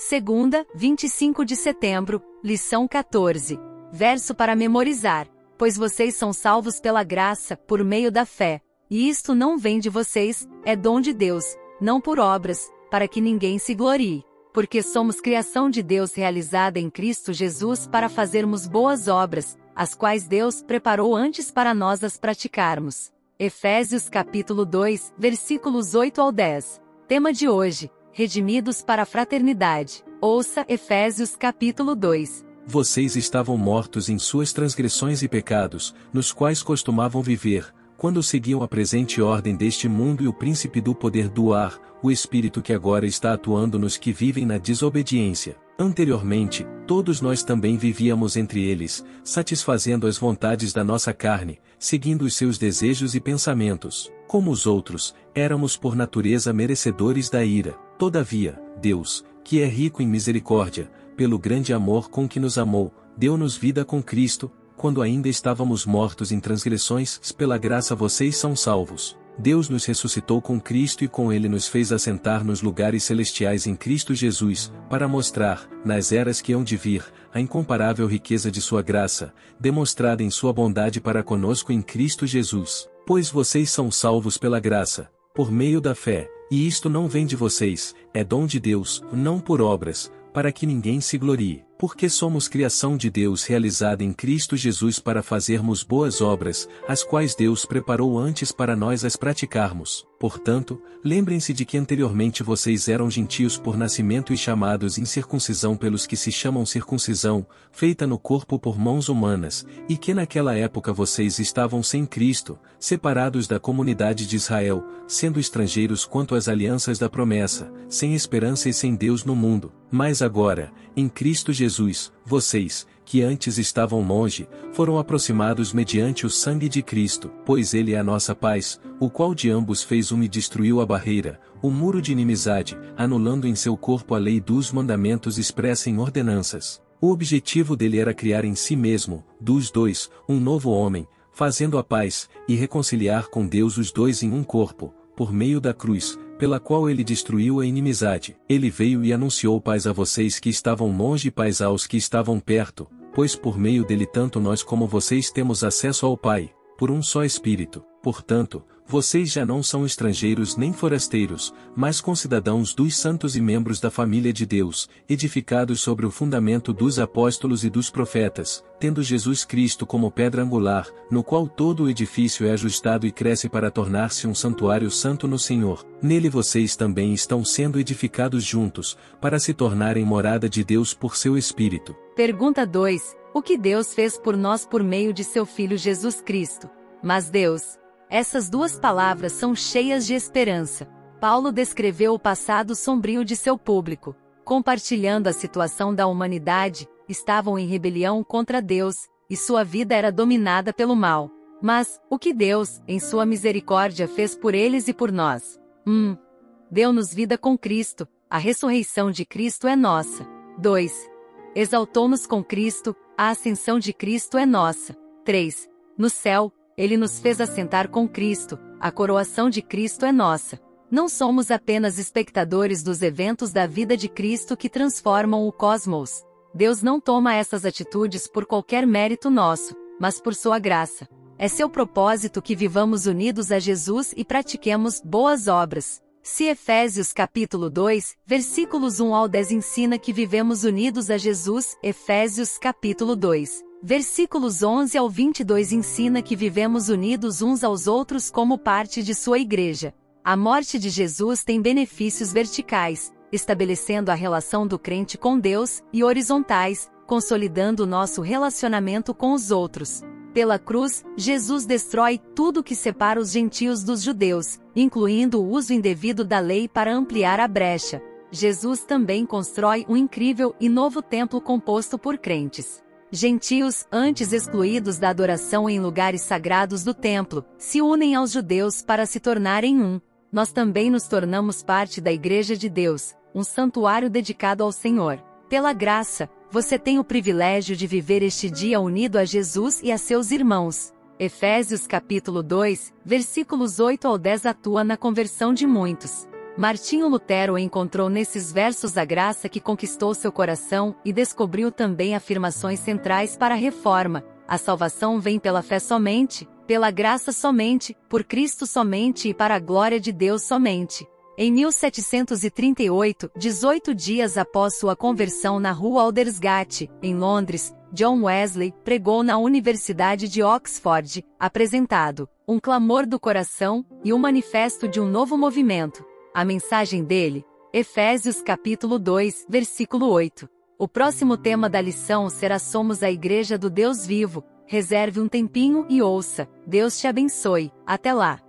Segunda, 25 de setembro, lição 14. Verso para memorizar. Pois vocês são salvos pela graça, por meio da fé. E isto não vem de vocês, é dom de Deus, não por obras, para que ninguém se glorie. Porque somos criação de Deus realizada em Cristo Jesus para fazermos boas obras, as quais Deus preparou antes para nós as praticarmos. Efésios capítulo 2, versículos 8 ao 10. Tema de hoje: redimidos para a fraternidade. Ouça Efésios capítulo 2. Vocês estavam mortos em suas transgressões e pecados, nos quais costumavam viver, quando seguiam a presente ordem deste mundo e o príncipe do poder do ar, o espírito que agora está atuando nos que vivem na desobediência. Anteriormente, todos nós também vivíamos entre eles, satisfazendo as vontades da nossa carne, seguindo os seus desejos e pensamentos. Como os outros, éramos por natureza merecedores da ira. Todavia, Deus, que é rico em misericórdia, pelo grande amor com que nos amou, deu-nos vida com Cristo, quando ainda estávamos mortos em transgressões, pela graça vocês são salvos. Deus nos ressuscitou com Cristo e com Ele nos fez assentar nos lugares celestiais em Cristo Jesus, para mostrar, nas eras que hão de vir, a incomparável riqueza de Sua graça, demonstrada em Sua bondade para conosco em Cristo Jesus. Pois vocês são salvos pela graça, por meio da fé, e isto não vem de vocês, é dom de Deus, não por obras, para que ninguém se glorie, porque somos criação de Deus realizada em Cristo Jesus para fazermos boas obras, as quais Deus preparou antes para nós as praticarmos. Portanto, lembrem-se de que anteriormente vocês eram gentios por nascimento e chamados incircuncisão pelos que se chamam circuncisão, feita no corpo por mãos humanas, e que naquela época vocês estavam sem Cristo, separados da comunidade de Israel, sendo estrangeiros quanto às alianças da promessa, sem esperança e sem Deus no mundo. Mas agora, em Cristo Jesus, vocês, que antes estavam longe, foram aproximados mediante o sangue de Cristo, pois ele é a nossa paz, o qual de ambos fez uma e destruiu a barreira, o muro de inimizade, anulando em seu corpo a lei dos mandamentos expressa em ordenanças. O objetivo dele era criar em si mesmo, dos dois, um novo homem, fazendo a paz, e reconciliar com Deus os dois em um corpo, por meio da cruz, pela qual ele destruiu a inimizade. Ele veio e anunciou paz a vocês que estavam longe e paz aos que estavam perto, pois por meio dele tanto nós como vocês temos acesso ao Pai, por um só Espírito. Portanto, vocês já não são estrangeiros nem forasteiros, mas concidadãos dos santos e membros da família de Deus, edificados sobre o fundamento dos apóstolos e dos profetas, tendo Jesus Cristo como pedra angular, no qual todo o edifício é ajustado e cresce para tornar-se um santuário santo no Senhor. Nele vocês também estão sendo edificados juntos, para se tornarem morada de Deus por seu Espírito. Pergunta 2. O que Deus fez por nós por meio de seu Filho Jesus Cristo? Mas Deus, essas duas palavras são cheias de esperança. Paulo descreveu o passado sombrio de seu público. Compartilhando a situação da humanidade, estavam em rebelião contra Deus, e sua vida era dominada pelo mal. Mas, o que Deus, em sua misericórdia, fez por eles e por nós? Hum. Deu-nos vida com Cristo, a ressurreição de Cristo é nossa. 2. Exaltou-nos com Cristo, a ascensão de Cristo é nossa. 3. No céu, ele nos fez assentar com Cristo, a coroação de Cristo é nossa. Não somos apenas espectadores dos eventos da vida de Cristo que transformam o cosmos. Deus não toma essas atitudes por qualquer mérito nosso, mas por sua graça. É seu propósito que vivamos unidos a Jesus e pratiquemos boas obras. Se Efésios capítulo 2, versículos 1 ao 10 ensina que vivemos unidos a Jesus, Efésios capítulo 2, Versículos 11 ao 22 ensina que vivemos unidos uns aos outros como parte de sua igreja. A morte de Jesus tem benefícios verticais, estabelecendo a relação do crente com Deus, e horizontais, consolidando o nosso relacionamento com os outros. Pela cruz, Jesus destrói tudo que separa os gentios dos judeus, incluindo o uso indevido da lei para ampliar a brecha. Jesus também constrói um incrível e novo templo composto por crentes. Gentios, antes excluídos da adoração em lugares sagrados do templo, se unem aos judeus para se tornarem um. Nós também nos tornamos parte da Igreja de Deus, um santuário dedicado ao Senhor. Pela graça, você tem o privilégio de viver este dia unido a Jesus e a seus irmãos. Efésios capítulo 2, versículos 8 ao 10 atua na conversão de muitos. Martinho Lutero encontrou nesses versos a graça que conquistou seu coração e descobriu também afirmações centrais para a reforma. A salvação vem pela fé somente, pela graça somente, por Cristo somente e para a glória de Deus somente. Em 1738, 18 dias após sua conversão na rua Aldersgate, em Londres, John Wesley pregou na Universidade de Oxford, apresentado um clamor do coração e o manifesto de um novo movimento. A mensagem dele, Efésios capítulo 2, versículo 8. O próximo tema da lição será Somos a Igreja do Deus Vivo. Reserve um tempinho e ouça. Deus te abençoe. Até lá!